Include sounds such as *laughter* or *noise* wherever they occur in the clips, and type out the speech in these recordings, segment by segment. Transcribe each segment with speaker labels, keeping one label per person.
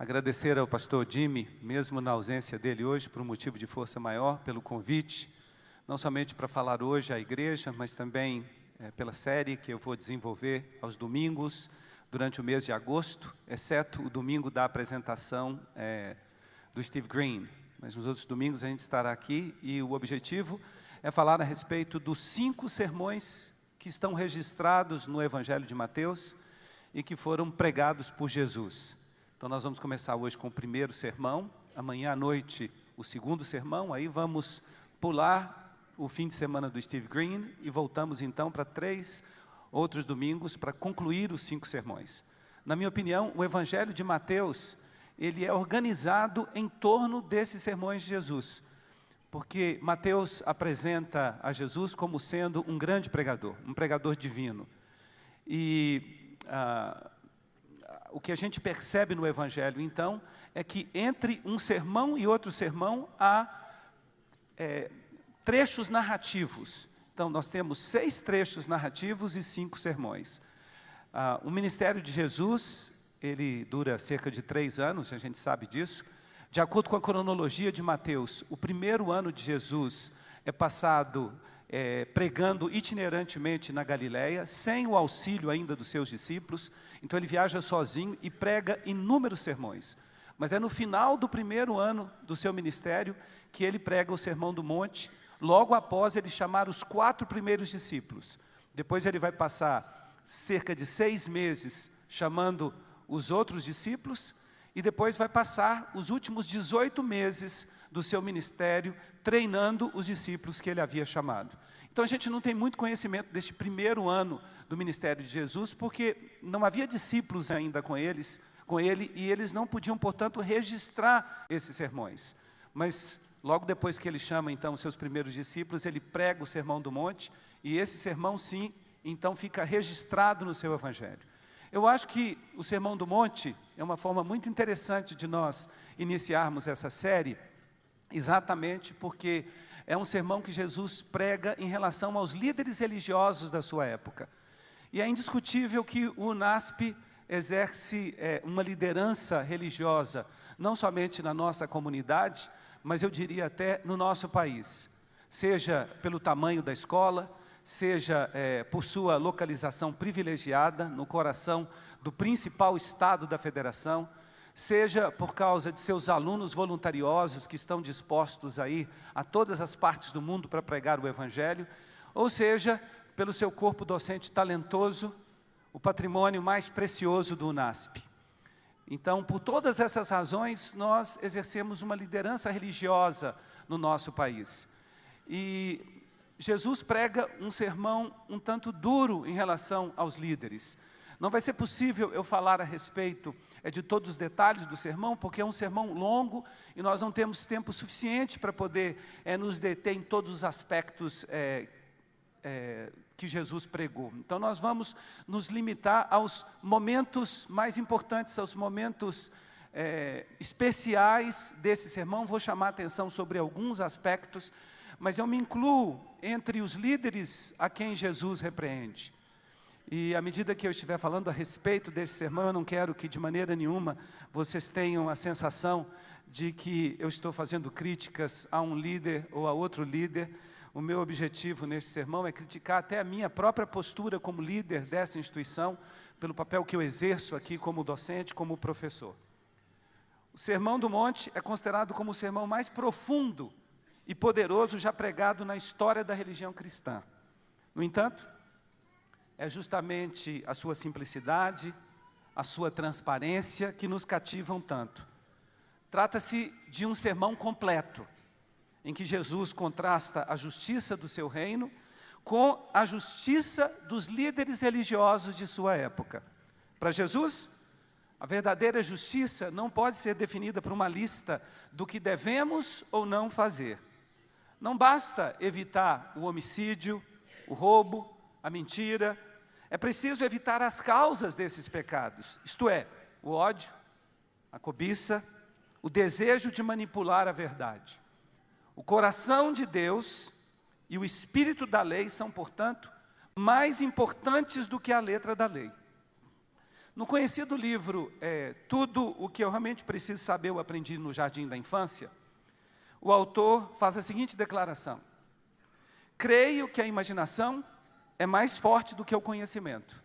Speaker 1: Agradecer ao pastor Jimmy, mesmo na ausência dele hoje, por um motivo de força maior, pelo convite, não somente para falar hoje à igreja, mas também é, pela série que eu vou desenvolver aos domingos, durante o mês de agosto, exceto o domingo da apresentação é, do Steve Green. Mas nos outros domingos a gente estará aqui e o objetivo é falar a respeito dos cinco sermões que estão registrados no Evangelho de Mateus e que foram pregados por Jesus. Então nós vamos começar hoje com o primeiro sermão, amanhã à noite o segundo sermão, aí vamos pular o fim de semana do Steve Green e voltamos então para três outros domingos para concluir os cinco sermões. Na minha opinião, o Evangelho de Mateus, ele é organizado em torno desses sermões de Jesus. Porque Mateus apresenta a Jesus como sendo um grande pregador, um pregador divino. E ah, o que a gente percebe no Evangelho, então, é que entre um sermão e outro sermão há é, trechos narrativos. Então, nós temos seis trechos narrativos e cinco sermões. Ah, o ministério de Jesus, ele dura cerca de três anos, a gente sabe disso. De acordo com a cronologia de Mateus, o primeiro ano de Jesus é passado é, pregando itinerantemente na Galiléia, sem o auxílio ainda dos seus discípulos. Então ele viaja sozinho e prega inúmeros sermões. Mas é no final do primeiro ano do seu ministério que ele prega o Sermão do Monte, logo após ele chamar os quatro primeiros discípulos. Depois ele vai passar cerca de seis meses chamando os outros discípulos, e depois vai passar os últimos 18 meses do seu ministério treinando os discípulos que ele havia chamado. Então a gente não tem muito conhecimento deste primeiro ano do ministério de Jesus, porque não havia discípulos ainda com eles, com ele, e eles não podiam, portanto, registrar esses sermões. Mas logo depois que ele chama então os seus primeiros discípulos, ele prega o Sermão do Monte, e esse sermão sim, então fica registrado no seu evangelho. Eu acho que o Sermão do Monte é uma forma muito interessante de nós iniciarmos essa série, exatamente porque é um sermão que Jesus prega em relação aos líderes religiosos da sua época. E é indiscutível que o UNASP exerce é, uma liderança religiosa, não somente na nossa comunidade, mas eu diria até no nosso país. Seja pelo tamanho da escola, seja é, por sua localização privilegiada no coração do principal estado da federação, seja por causa de seus alunos voluntariosos que estão dispostos a ir a todas as partes do mundo para pregar o Evangelho, ou seja, pelo seu corpo docente talentoso, o patrimônio mais precioso do UNASP. Então, por todas essas razões, nós exercemos uma liderança religiosa no nosso país. E Jesus prega um sermão um tanto duro em relação aos líderes. Não vai ser possível eu falar a respeito é, de todos os detalhes do sermão, porque é um sermão longo e nós não temos tempo suficiente para poder é, nos deter em todos os aspectos é, é, que Jesus pregou. Então nós vamos nos limitar aos momentos mais importantes, aos momentos é, especiais desse sermão. Vou chamar atenção sobre alguns aspectos mas eu me incluo entre os líderes a quem Jesus repreende. E à medida que eu estiver falando a respeito desse sermão, eu não quero que de maneira nenhuma vocês tenham a sensação de que eu estou fazendo críticas a um líder ou a outro líder. O meu objetivo nesse sermão é criticar até a minha própria postura como líder dessa instituição, pelo papel que eu exerço aqui como docente, como professor. O Sermão do Monte é considerado como o sermão mais profundo e poderoso já pregado na história da religião cristã. No entanto, é justamente a sua simplicidade, a sua transparência que nos cativam tanto. Trata-se de um sermão completo, em que Jesus contrasta a justiça do seu reino com a justiça dos líderes religiosos de sua época. Para Jesus, a verdadeira justiça não pode ser definida por uma lista do que devemos ou não fazer. Não basta evitar o homicídio, o roubo, a mentira, é preciso evitar as causas desses pecados, isto é, o ódio, a cobiça, o desejo de manipular a verdade. O coração de Deus e o espírito da lei são, portanto, mais importantes do que a letra da lei. No conhecido livro é, Tudo o que eu realmente preciso saber, eu aprendi no jardim da infância, o autor faz a seguinte declaração: Creio que a imaginação é mais forte do que o conhecimento.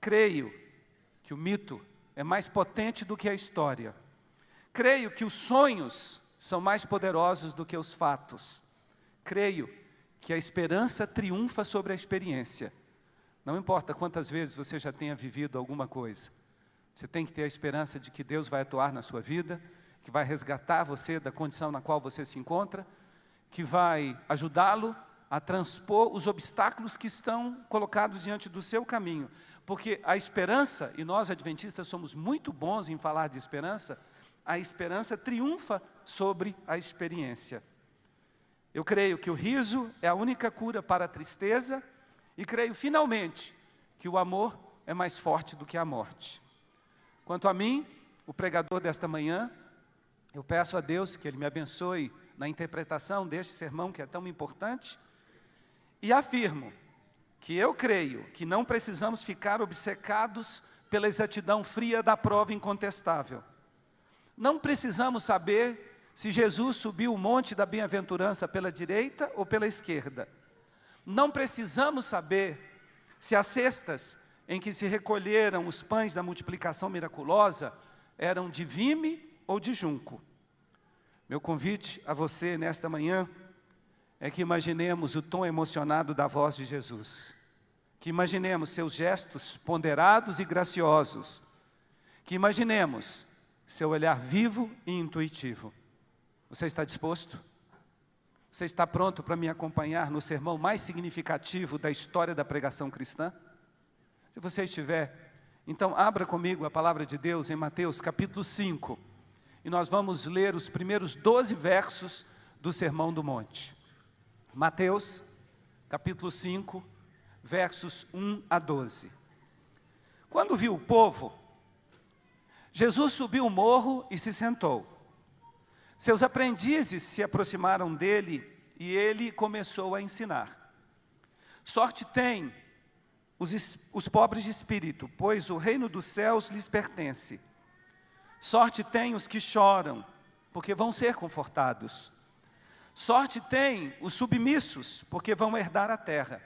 Speaker 1: Creio que o mito é mais potente do que a história. Creio que os sonhos são mais poderosos do que os fatos. Creio que a esperança triunfa sobre a experiência. Não importa quantas vezes você já tenha vivido alguma coisa, você tem que ter a esperança de que Deus vai atuar na sua vida, que vai resgatar você da condição na qual você se encontra, que vai ajudá-lo a transpor os obstáculos que estão colocados diante do seu caminho. Porque a esperança, e nós adventistas somos muito bons em falar de esperança, a esperança triunfa sobre a experiência. Eu creio que o riso é a única cura para a tristeza e creio finalmente que o amor é mais forte do que a morte. Quanto a mim, o pregador desta manhã, eu peço a Deus que Ele me abençoe na interpretação deste sermão que é tão importante e afirmo que eu creio que não precisamos ficar obcecados pela exatidão fria da prova incontestável. Não precisamos saber se Jesus subiu o monte da bem-aventurança pela direita ou pela esquerda. Não precisamos saber se as cestas em que se recolheram os pães da multiplicação miraculosa eram de vime ou de junco. Meu convite a você nesta manhã é que imaginemos o tom emocionado da voz de Jesus, que imaginemos seus gestos ponderados e graciosos, que imaginemos seu olhar vivo e intuitivo. Você está disposto? Você está pronto para me acompanhar no sermão mais significativo da história da pregação cristã? Se você estiver, então abra comigo a palavra de Deus em Mateus capítulo 5. E nós vamos ler os primeiros 12 versos do Sermão do Monte. Mateus capítulo 5, versos 1 a 12. Quando viu o povo, Jesus subiu o morro e se sentou. Seus aprendizes se aproximaram dele e ele começou a ensinar. Sorte tem os, os pobres de espírito, pois o reino dos céus lhes pertence. Sorte tem os que choram, porque vão ser confortados. Sorte tem os submissos, porque vão herdar a terra.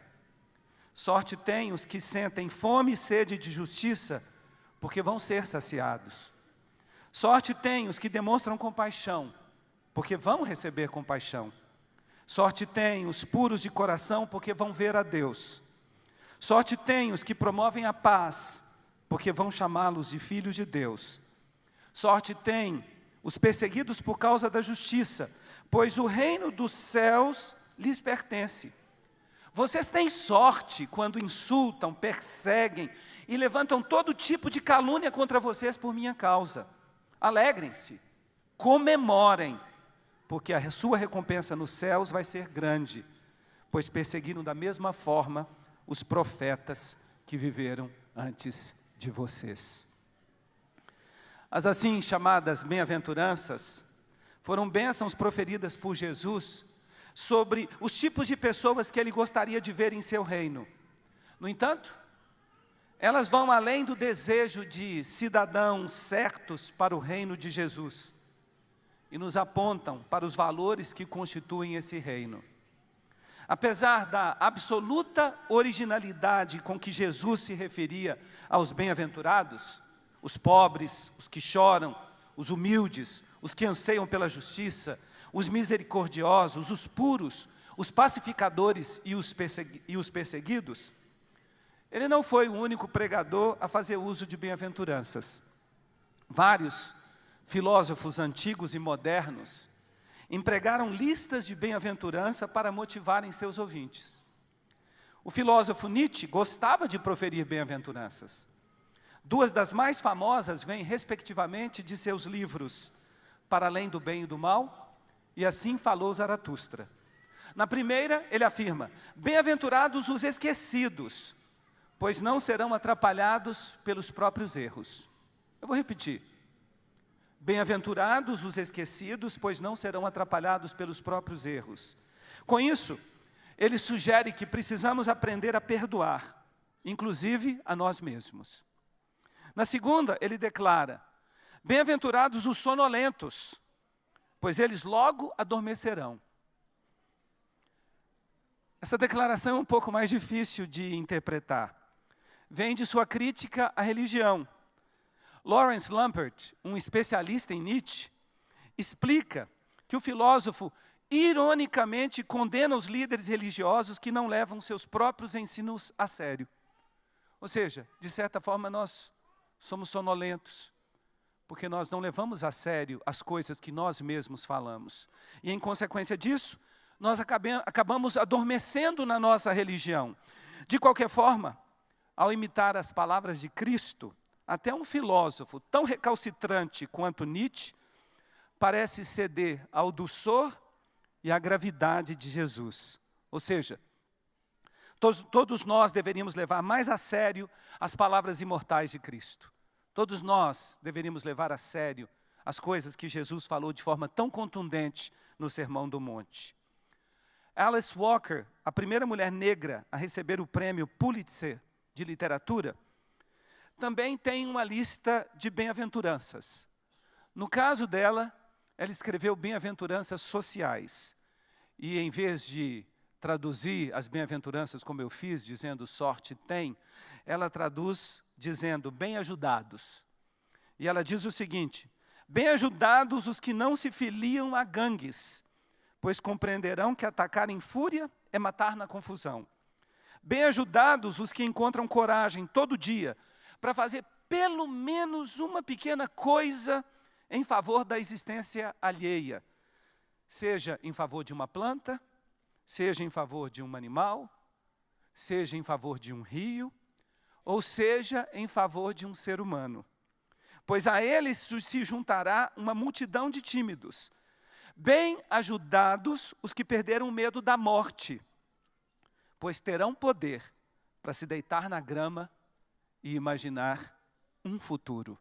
Speaker 1: Sorte tem os que sentem fome e sede de justiça, porque vão ser saciados. Sorte tem os que demonstram compaixão, porque vão receber compaixão. Sorte tem os puros de coração, porque vão ver a Deus. Sorte tem os que promovem a paz, porque vão chamá-los de filhos de Deus. Sorte tem os perseguidos por causa da justiça, pois o reino dos céus lhes pertence. Vocês têm sorte quando insultam, perseguem e levantam todo tipo de calúnia contra vocês por minha causa. Alegrem-se, comemorem, porque a sua recompensa nos céus vai ser grande, pois perseguiram da mesma forma os profetas que viveram antes de vocês. As assim chamadas bem-aventuranças foram bênçãos proferidas por Jesus sobre os tipos de pessoas que ele gostaria de ver em seu reino. No entanto, elas vão além do desejo de cidadãos certos para o reino de Jesus e nos apontam para os valores que constituem esse reino. Apesar da absoluta originalidade com que Jesus se referia aos bem-aventurados, os pobres, os que choram, os humildes, os que anseiam pela justiça, os misericordiosos, os puros, os pacificadores e os, e os perseguidos, ele não foi o único pregador a fazer uso de bem-aventuranças. Vários filósofos antigos e modernos empregaram listas de bem-aventurança para motivarem seus ouvintes. O filósofo Nietzsche gostava de proferir bem-aventuranças. Duas das mais famosas vêm, respectivamente, de seus livros Para Além do Bem e do Mal e Assim Falou Zaratustra. Na primeira, ele afirma: Bem-aventurados os esquecidos, pois não serão atrapalhados pelos próprios erros. Eu vou repetir. Bem-aventurados os esquecidos, pois não serão atrapalhados pelos próprios erros. Com isso, ele sugere que precisamos aprender a perdoar, inclusive a nós mesmos. Na segunda, ele declara: Bem-aventurados os sonolentos, pois eles logo adormecerão. Essa declaração é um pouco mais difícil de interpretar. Vem de sua crítica à religião. Lawrence Lampert, um especialista em Nietzsche, explica que o filósofo ironicamente condena os líderes religiosos que não levam seus próprios ensinos a sério. Ou seja, de certa forma nós somos sonolentos, porque nós não levamos a sério as coisas que nós mesmos falamos. E em consequência disso, nós acabamos adormecendo na nossa religião. De qualquer forma, ao imitar as palavras de Cristo, até um filósofo tão recalcitrante quanto Nietzsche parece ceder ao doçor e à gravidade de Jesus. Ou seja, todos, todos nós deveríamos levar mais a sério as palavras imortais de Cristo. Todos nós deveríamos levar a sério as coisas que Jesus falou de forma tão contundente no Sermão do Monte. Alice Walker, a primeira mulher negra a receber o prêmio Pulitzer de literatura, também tem uma lista de bem-aventuranças. No caso dela, ela escreveu bem-aventuranças sociais. E em vez de traduzir as bem-aventuranças como eu fiz, dizendo sorte tem, ela traduz dizendo bem-ajudados. E ela diz o seguinte: bem-ajudados os que não se filiam a gangues, pois compreenderão que atacar em fúria é matar na confusão. Bem-ajudados os que encontram coragem todo dia para fazer pelo menos uma pequena coisa em favor da existência alheia, seja em favor de uma planta, seja em favor de um animal, seja em favor de um rio, ou seja em favor de um ser humano. Pois a eles se juntará uma multidão de tímidos, bem ajudados os que perderam o medo da morte, pois terão poder para se deitar na grama e imaginar um futuro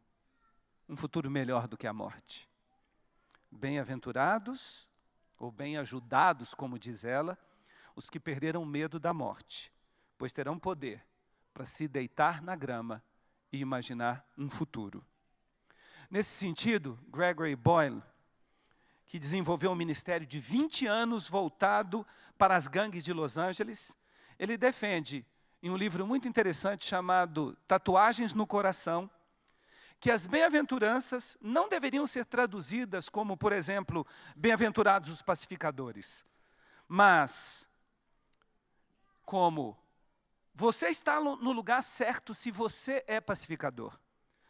Speaker 1: um futuro melhor do que a morte. Bem-aventurados, ou bem-ajudados, como diz ela, os que perderam medo da morte, pois terão poder para se deitar na grama e imaginar um futuro. Nesse sentido, Gregory Boyle, que desenvolveu um ministério de 20 anos voltado para as gangues de Los Angeles, ele defende, em um livro muito interessante chamado Tatuagens no Coração, que as bem-aventuranças não deveriam ser traduzidas como, por exemplo, bem-aventurados os pacificadores, mas como você está no lugar certo se você é pacificador.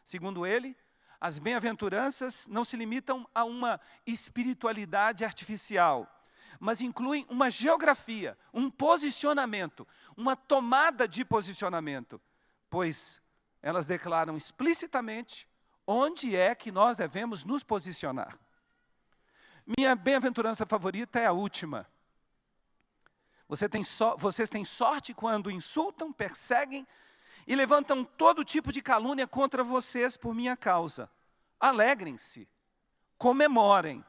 Speaker 1: Segundo ele, as bem-aventuranças não se limitam a uma espiritualidade artificial, mas incluem uma geografia, um posicionamento, uma tomada de posicionamento, pois elas declaram explicitamente onde é que nós devemos nos posicionar. Minha bem-aventurança favorita é a última. Você tem so, vocês têm sorte quando insultam, perseguem e levantam todo tipo de calúnia contra vocês por minha causa. Alegrem-se, comemorem,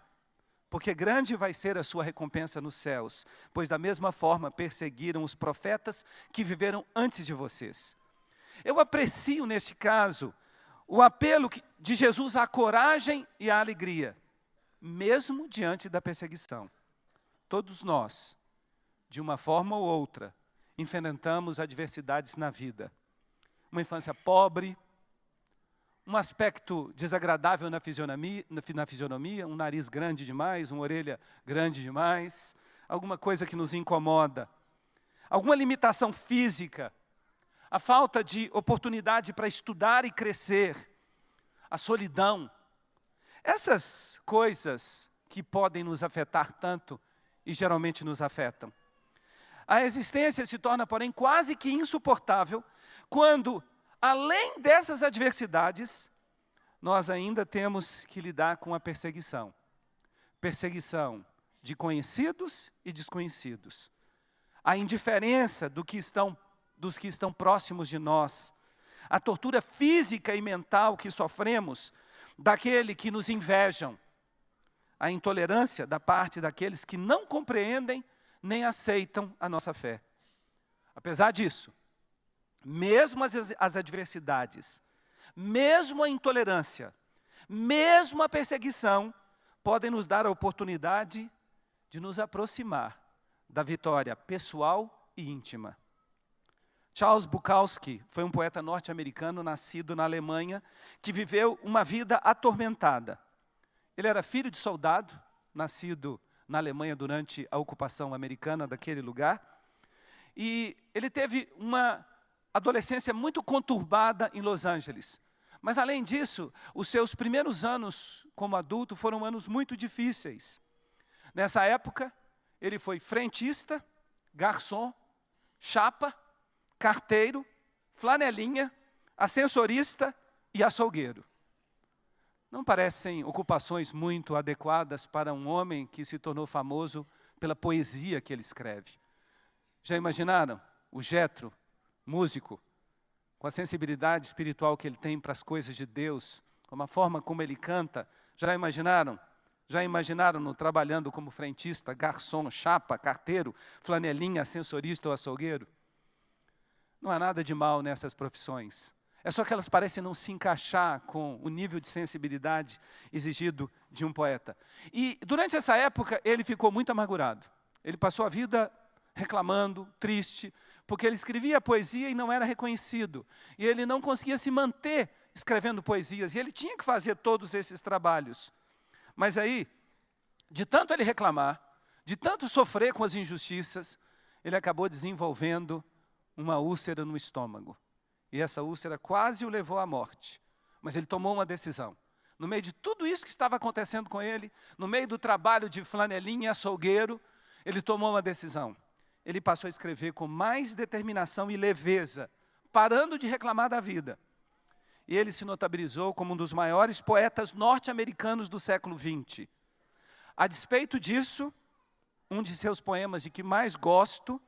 Speaker 1: porque grande vai ser a sua recompensa nos céus, pois da mesma forma perseguiram os profetas que viveram antes de vocês. Eu aprecio, neste caso, o apelo de Jesus à coragem e à alegria, mesmo diante da perseguição. Todos nós, de uma forma ou outra, enfrentamos adversidades na vida. Uma infância pobre, um aspecto desagradável na fisionomia, na fisionomia, um nariz grande demais, uma orelha grande demais, alguma coisa que nos incomoda, alguma limitação física, a falta de oportunidade para estudar e crescer, a solidão. Essas coisas que podem nos afetar tanto e geralmente nos afetam. A existência se torna, porém, quase que insuportável quando, além dessas adversidades, nós ainda temos que lidar com a perseguição. Perseguição de conhecidos e desconhecidos. A indiferença do que estão dos que estão próximos de nós, a tortura física e mental que sofremos daquele que nos invejam, a intolerância da parte daqueles que não compreendem nem aceitam a nossa fé. Apesar disso, mesmo as, as adversidades, mesmo a intolerância, mesmo a perseguição, podem nos dar a oportunidade de nos aproximar da vitória pessoal e íntima. Charles Bukowski foi um poeta norte-americano nascido na Alemanha que viveu uma vida atormentada. Ele era filho de soldado, nascido na Alemanha durante a ocupação americana daquele lugar. E ele teve uma adolescência muito conturbada em Los Angeles. Mas, além disso, os seus primeiros anos como adulto foram anos muito difíceis. Nessa época, ele foi frentista, garçom, chapa, carteiro, flanelinha, ascensorista e açougueiro. Não parecem ocupações muito adequadas para um homem que se tornou famoso pela poesia que ele escreve. Já imaginaram? O Jetro, músico, com a sensibilidade espiritual que ele tem para as coisas de Deus, com a forma como ele canta. Já imaginaram? Já imaginaram no trabalhando como frentista, garçom, chapa, carteiro, flanelinha, ascensorista ou açougueiro? Não há nada de mal nessas profissões. É só que elas parecem não se encaixar com o nível de sensibilidade exigido de um poeta. E durante essa época ele ficou muito amargurado. Ele passou a vida reclamando, triste, porque ele escrevia poesia e não era reconhecido. E ele não conseguia se manter escrevendo poesias, e ele tinha que fazer todos esses trabalhos. Mas aí, de tanto ele reclamar, de tanto sofrer com as injustiças, ele acabou desenvolvendo uma úlcera no estômago. E essa úlcera quase o levou à morte. Mas ele tomou uma decisão. No meio de tudo isso que estava acontecendo com ele, no meio do trabalho de flanelinha e açougueiro, ele tomou uma decisão. Ele passou a escrever com mais determinação e leveza, parando de reclamar da vida. E ele se notabilizou como um dos maiores poetas norte-americanos do século XX. A despeito disso, um de seus poemas de que mais gosto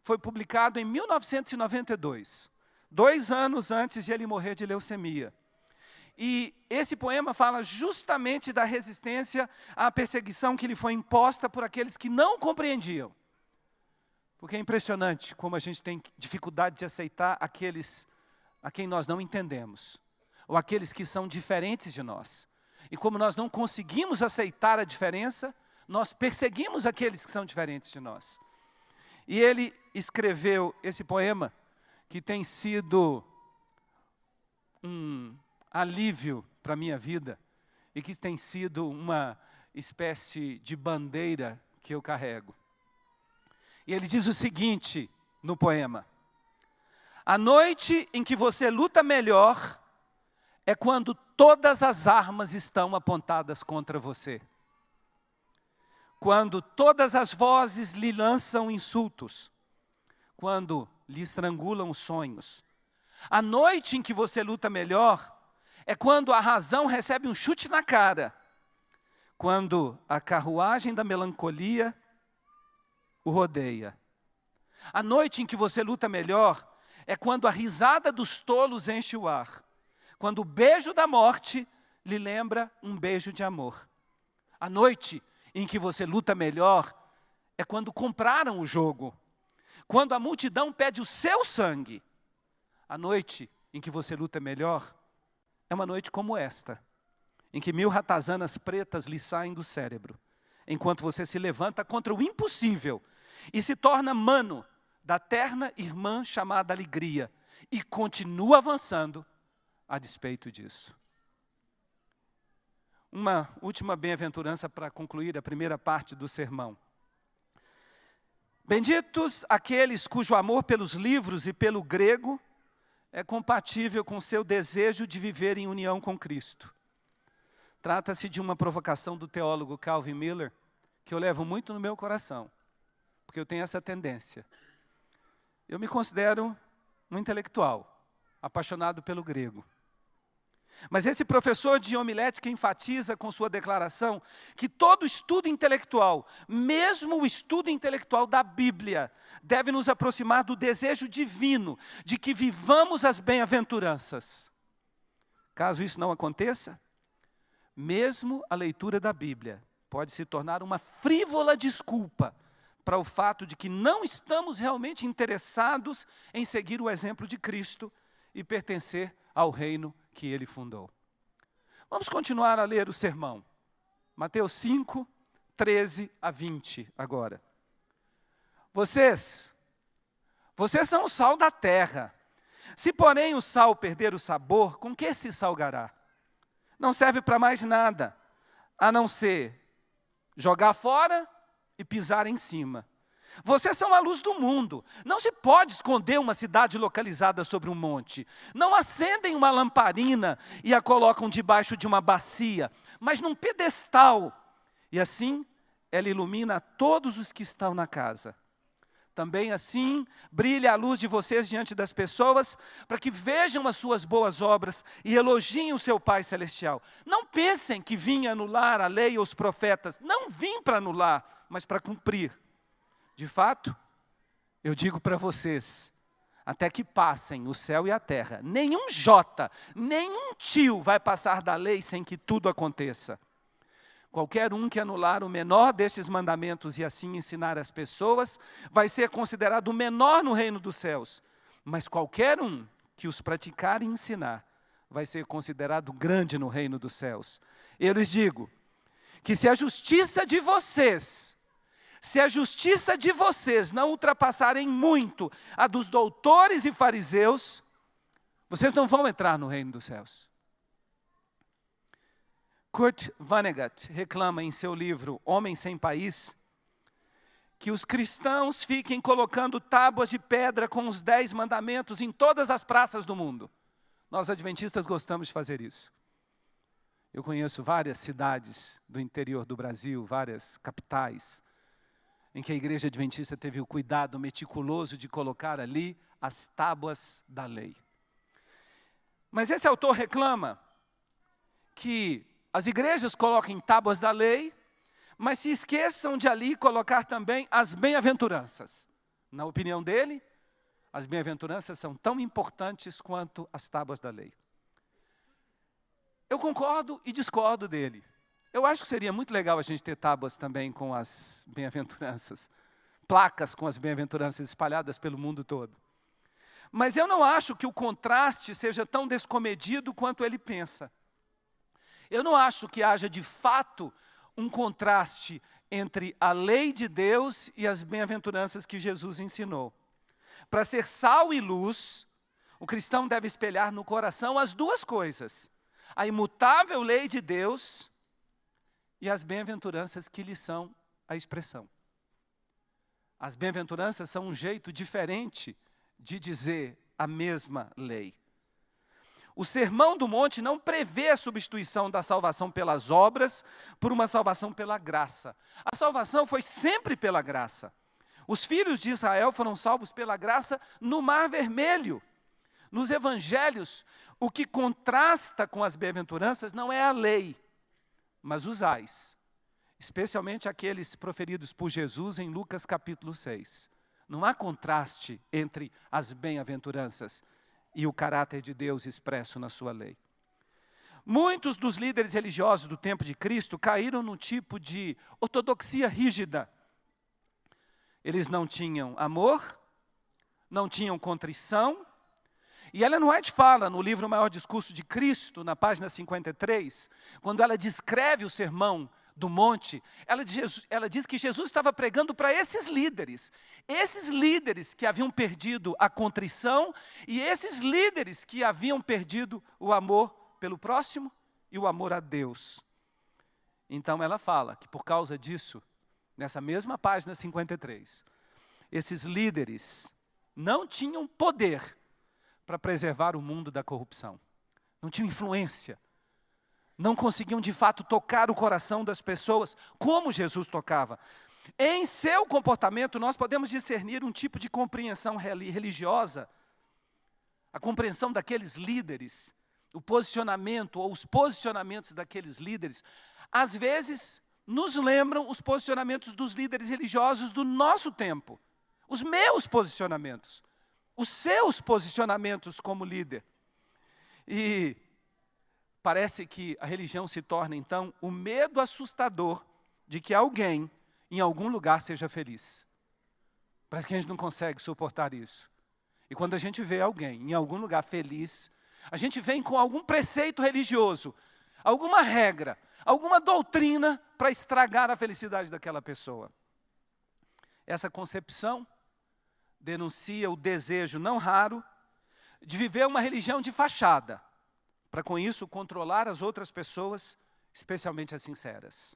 Speaker 1: foi publicado em 1992 dois anos antes de ele morrer de leucemia. E esse poema fala justamente da resistência à perseguição que lhe foi imposta por aqueles que não compreendiam. Porque é impressionante como a gente tem dificuldade de aceitar aqueles a quem nós não entendemos, ou aqueles que são diferentes de nós. E como nós não conseguimos aceitar a diferença, nós perseguimos aqueles que são diferentes de nós. E ele escreveu esse poema que tem sido um alívio para a minha vida e que tem sido uma espécie de bandeira que eu carrego. E ele diz o seguinte no poema: A noite em que você luta melhor é quando todas as armas estão apontadas contra você. Quando todas as vozes lhe lançam insultos. Quando lhe estrangulam os sonhos. A noite em que você luta melhor é quando a razão recebe um chute na cara, quando a carruagem da melancolia o rodeia. A noite em que você luta melhor é quando a risada dos tolos enche o ar, quando o beijo da morte lhe lembra um beijo de amor. A noite em que você luta melhor é quando compraram o jogo quando a multidão pede o seu sangue, a noite em que você luta melhor é uma noite como esta, em que mil ratazanas pretas lhe saem do cérebro, enquanto você se levanta contra o impossível e se torna mano da terna irmã chamada alegria e continua avançando a despeito disso. Uma última bem-aventurança para concluir a primeira parte do sermão. Benditos aqueles cujo amor pelos livros e pelo grego é compatível com seu desejo de viver em união com Cristo. Trata-se de uma provocação do teólogo Calvin Miller, que eu levo muito no meu coração, porque eu tenho essa tendência. Eu me considero um intelectual, apaixonado pelo grego. Mas esse professor de homilética enfatiza com sua declaração que todo estudo intelectual, mesmo o estudo intelectual da Bíblia, deve nos aproximar do desejo divino de que vivamos as bem-aventuranças. Caso isso não aconteça, mesmo a leitura da Bíblia pode se tornar uma frívola desculpa para o fato de que não estamos realmente interessados em seguir o exemplo de Cristo e pertencer ao reino que ele fundou. Vamos continuar a ler o sermão. Mateus 5, 13 a 20 agora. Vocês, vocês são o sal da terra. Se, porém, o sal perder o sabor, com que se salgará? Não serve para mais nada, a não ser jogar fora e pisar em cima. Vocês são a luz do mundo. Não se pode esconder uma cidade localizada sobre um monte. Não acendem uma lamparina e a colocam debaixo de uma bacia, mas num pedestal. E assim ela ilumina todos os que estão na casa. Também assim, brilhe a luz de vocês diante das pessoas, para que vejam as suas boas obras e elogiem o seu Pai Celestial. Não pensem que vim anular a lei ou os profetas. Não vim para anular, mas para cumprir. De fato, eu digo para vocês, até que passem o céu e a terra, nenhum jota, nenhum tio vai passar da lei sem que tudo aconteça. Qualquer um que anular o menor destes mandamentos e assim ensinar as pessoas, vai ser considerado o menor no reino dos céus. Mas qualquer um que os praticar e ensinar, vai ser considerado grande no reino dos céus. Eu lhes digo que se a justiça de vocês, se a justiça de vocês não ultrapassarem muito a dos doutores e fariseus, vocês não vão entrar no reino dos céus. Kurt Vonnegut reclama em seu livro Homem Sem País que os cristãos fiquem colocando tábuas de pedra com os dez mandamentos em todas as praças do mundo. Nós adventistas gostamos de fazer isso. Eu conheço várias cidades do interior do Brasil, várias capitais, em que a igreja adventista teve o cuidado meticuloso de colocar ali as tábuas da lei. Mas esse autor reclama que as igrejas coloquem tábuas da lei, mas se esqueçam de ali colocar também as bem-aventuranças. Na opinião dele, as bem-aventuranças são tão importantes quanto as tábuas da lei. Eu concordo e discordo dele. Eu acho que seria muito legal a gente ter tábuas também com as bem-aventuranças, *laughs* placas com as bem-aventuranças espalhadas pelo mundo todo. Mas eu não acho que o contraste seja tão descomedido quanto ele pensa. Eu não acho que haja de fato um contraste entre a lei de Deus e as bem-aventuranças que Jesus ensinou. Para ser sal e luz, o cristão deve espelhar no coração as duas coisas: a imutável lei de Deus e as bem-aventuranças que lhe são a expressão. As bem-aventuranças são um jeito diferente de dizer a mesma lei. O Sermão do Monte não prevê a substituição da salvação pelas obras por uma salvação pela graça. A salvação foi sempre pela graça. Os filhos de Israel foram salvos pela graça no Mar Vermelho. Nos evangelhos, o que contrasta com as bem-aventuranças não é a lei, mas os ais, especialmente aqueles proferidos por Jesus em Lucas capítulo 6. Não há contraste entre as bem-aventuranças e o caráter de Deus expresso na sua lei. Muitos dos líderes religiosos do tempo de Cristo caíram num tipo de ortodoxia rígida. Eles não tinham amor, não tinham contrição, e Ellen White fala no livro O Maior Discurso de Cristo, na página 53, quando ela descreve o sermão do monte, ela diz, ela diz que Jesus estava pregando para esses líderes, esses líderes que haviam perdido a contrição e esses líderes que haviam perdido o amor pelo próximo e o amor a Deus. Então ela fala que por causa disso, nessa mesma página 53, esses líderes não tinham poder para preservar o mundo da corrupção, não tinham influência. Não conseguiam de fato tocar o coração das pessoas como Jesus tocava. Em seu comportamento, nós podemos discernir um tipo de compreensão religiosa, a compreensão daqueles líderes, o posicionamento ou os posicionamentos daqueles líderes, às vezes nos lembram os posicionamentos dos líderes religiosos do nosso tempo, os meus posicionamentos, os seus posicionamentos como líder. E parece que a religião se torna, então, o medo assustador de que alguém, em algum lugar, seja feliz. Parece que a gente não consegue suportar isso. E quando a gente vê alguém em algum lugar feliz, A gente vem com algum preceito religioso, alguma regra, alguma doutrina para estragar a felicidade daquela pessoa. Essa concepção denuncia o desejo não raro de viver uma religião de fachada, para com isso controlar as outras pessoas, especialmente as sinceras.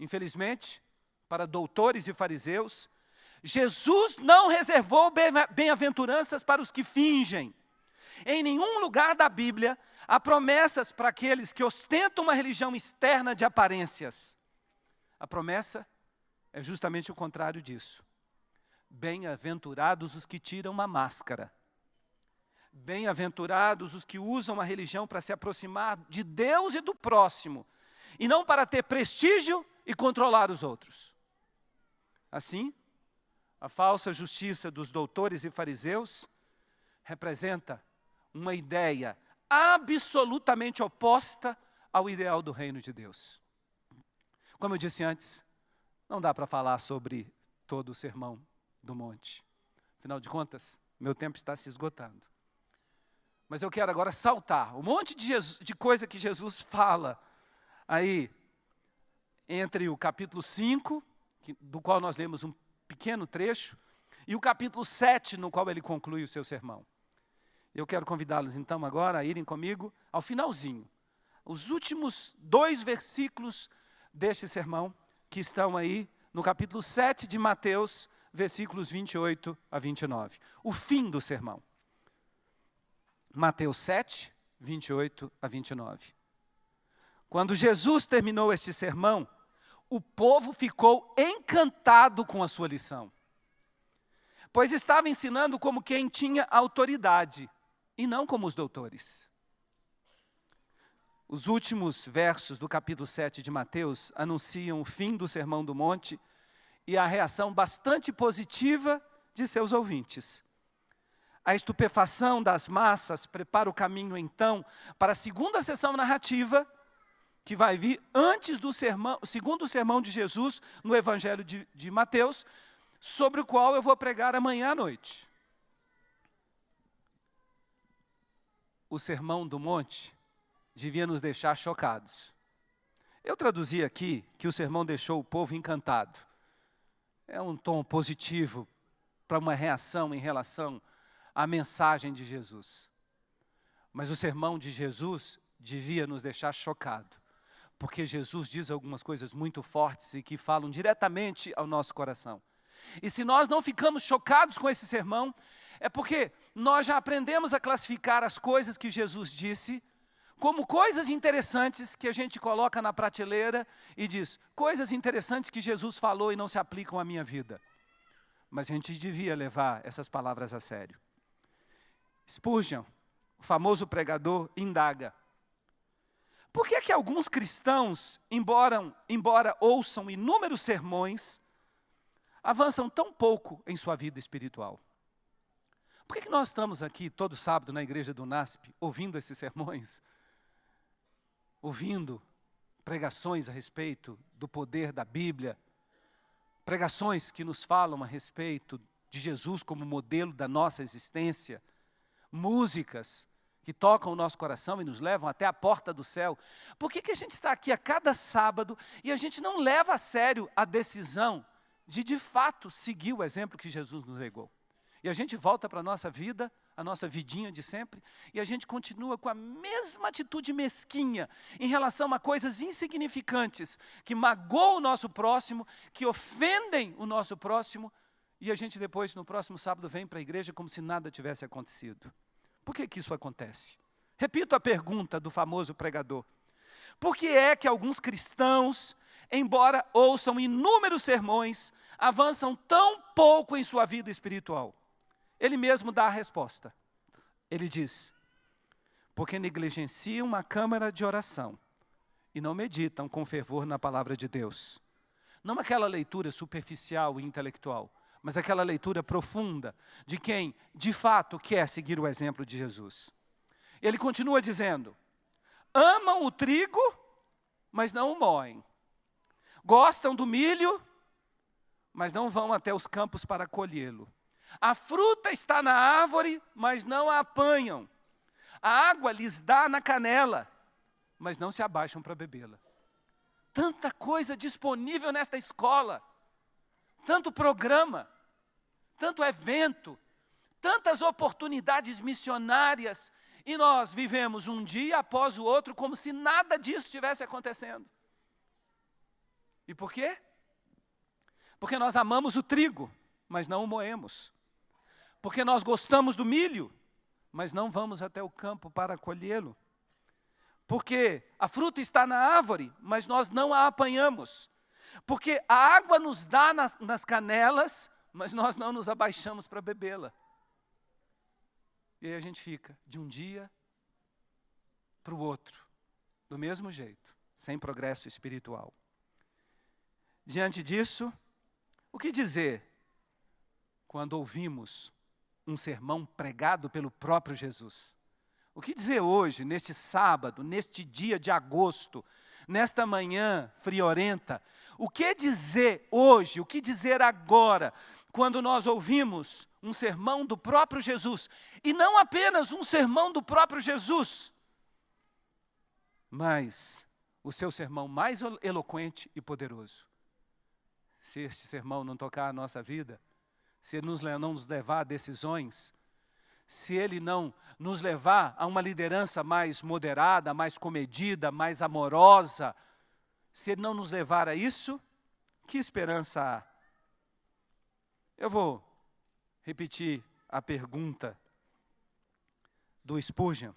Speaker 1: Infelizmente, para doutores e fariseus, Jesus não reservou bem-aventuranças para os que fingem. Em nenhum lugar da Bíblia há promessas para aqueles que ostentam uma religião externa de aparências. A promessa é justamente o contrário disso. Bem-aventurados os que tiram uma máscara. Bem-aventurados os que usam a religião para se aproximar de Deus e do próximo, e não para ter prestígio e controlar os outros. Assim, a falsa justiça dos doutores e fariseus representa uma ideia absolutamente oposta ao ideal do reino de Deus. Como eu disse antes, não dá para falar sobre todo o sermão do monte. Afinal de contas, meu tempo está se esgotando. Mas eu quero agora saltar um monte de, Jesus, de coisa que Jesus fala aí entre o capítulo 5, do qual nós lemos um pequeno trecho, e o capítulo 7, no qual ele conclui o seu sermão. Eu quero convidá-los então agora a irem comigo ao finalzinho, os últimos dois versículos deste sermão, que estão aí no capítulo 7 de Mateus, versículos 28 a 29. O fim do sermão. Mateus 7, 28 a 29. Quando Jesus terminou este sermão, o povo ficou encantado com a sua lição, pois estava ensinando como quem tinha autoridade e não como os doutores. Os últimos versos do capítulo 7 de Mateus anunciam o fim do Sermão do Monte e a reação bastante positiva de seus ouvintes. A estupefação das massas prepara o caminho, então, para a segunda sessão narrativa, que vai vir antes do sermão, segundo sermão de Jesus no Evangelho de, de Mateus, sobre o qual eu vou pregar amanhã à noite. O sermão do monte devia nos deixar chocados. Eu traduzi aqui que o sermão deixou o povo encantado. É um tom positivo para uma reação em relação à mensagem de Jesus. Mas o sermão de Jesus devia nos deixar chocado porque Jesus diz algumas coisas muito fortes e que falam diretamente ao nosso coração. E se nós não ficamos chocados com esse sermão, é porque nós já aprendemos a classificar as coisas que Jesus disse como coisas interessantes que a gente coloca na prateleira e diz: coisas interessantes que Jesus falou e não se aplicam à minha vida. Mas a gente devia levar essas palavras a sério. Spurgeon, o famoso pregador, indaga: por que, é que alguns cristãos, embora, embora ouçam inúmeros sermões, avançam tão pouco em sua vida espiritual? Por que, que nós estamos aqui todo sábado na igreja do NASP, ouvindo esses sermões? Ouvindo pregações a respeito do poder da Bíblia, pregações que nos falam a respeito de Jesus como modelo da nossa existência, músicas que tocam o nosso coração e nos levam até a porta do céu. Por que, que a gente está aqui a cada sábado e a gente não leva a sério a decisão de, de fato, seguir o exemplo que Jesus nos legou? E a gente volta para a nossa vida, a nossa vidinha de sempre, e a gente continua com a mesma atitude mesquinha em relação a coisas insignificantes que magoam o nosso próximo, que ofendem o nosso próximo, e a gente depois, no próximo sábado, vem para a igreja como se nada tivesse acontecido. Por que, que isso acontece? Repito a pergunta do famoso pregador. Por que é que alguns cristãos, embora ouçam inúmeros sermões, avançam tão pouco em sua vida espiritual? Ele mesmo dá a resposta. Ele diz: porque negligenciam uma câmara de oração e não meditam com fervor na palavra de Deus. Não aquela leitura superficial e intelectual, mas aquela leitura profunda de quem, de fato, quer seguir o exemplo de Jesus. Ele continua dizendo: amam o trigo, mas não o moem. Gostam do milho, mas não vão até os campos para colhê-lo. A fruta está na árvore, mas não a apanham. A água lhes dá na canela, mas não se abaixam para bebê-la. Tanta coisa disponível nesta escola, tanto programa, tanto evento, tantas oportunidades missionárias, e nós vivemos um dia após o outro como se nada disso estivesse acontecendo. E por quê? Porque nós amamos o trigo, mas não o moemos. Porque nós gostamos do milho, mas não vamos até o campo para colhê-lo. Porque a fruta está na árvore, mas nós não a apanhamos. Porque a água nos dá nas, nas canelas, mas nós não nos abaixamos para bebê-la. E aí a gente fica de um dia para o outro, do mesmo jeito, sem progresso espiritual. Diante disso, o que dizer quando ouvimos um sermão pregado pelo próprio Jesus? O que dizer hoje, neste sábado, neste dia de agosto, nesta manhã friorenta? O que dizer hoje, o que dizer agora, quando nós ouvimos um sermão do próprio Jesus, e não apenas um sermão do próprio Jesus, mas o seu sermão mais eloquente e poderoso. Se este sermão não tocar a nossa vida, se ele não nos levar a decisões, se ele não nos levar a uma liderança mais moderada, mais comedida, mais amorosa, se ele não nos levar a isso, que esperança há? Eu vou repetir a pergunta do Spurgeon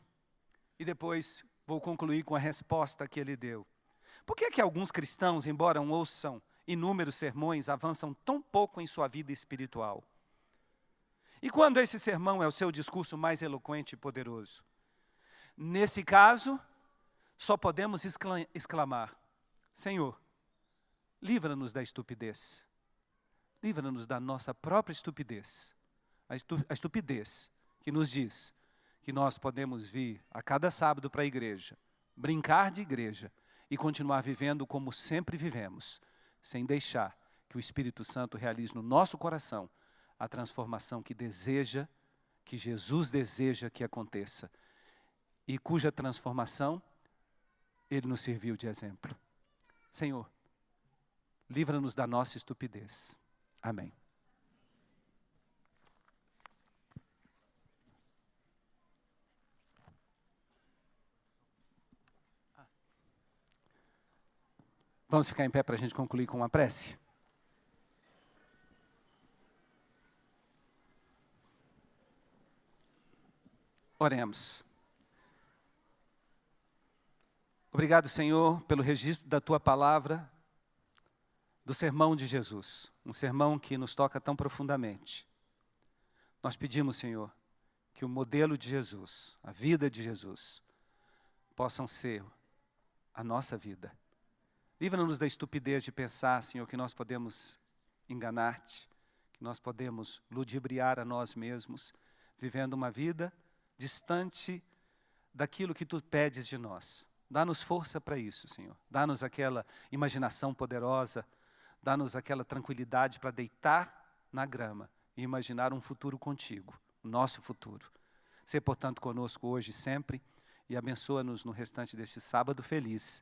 Speaker 1: e depois vou concluir com a resposta que ele deu. Por que é que alguns cristãos, embora ouçam inúmeros sermões, avançam tão pouco em sua vida espiritual? E quando esse sermão é o seu discurso mais eloquente e poderoso? Nesse caso, só podemos exclamar: Senhor, livra-nos da estupidez. Livra-nos da nossa própria estupidez a estupidez que nos diz que nós podemos vir a cada sábado para a igreja, brincar de igreja e continuar vivendo como sempre vivemos, sem deixar que o Espírito Santo realize no nosso coração a transformação que deseja, que Jesus deseja que aconteça e cuja transformação ele nos serviu de exemplo. Senhor, livra-nos da nossa estupidez. Amém. Vamos ficar em pé para a gente concluir com uma prece? Oremos. Obrigado, Senhor, pelo registro da tua palavra, do sermão de Jesus, um sermão que nos toca tão profundamente. Nós pedimos, Senhor, que o modelo de Jesus, a vida de Jesus, possam ser a nossa vida. Livra-nos da estupidez de pensar, Senhor, que nós podemos enganar-te, que nós podemos ludibriar a nós mesmos, vivendo uma vida distante daquilo que tu pedes de nós. Dá-nos força para isso, Senhor. Dá-nos aquela imaginação poderosa, dá-nos aquela tranquilidade para deitar na grama e imaginar um futuro contigo, o nosso futuro. Ser, portanto, conosco hoje e sempre e abençoa-nos no restante deste sábado feliz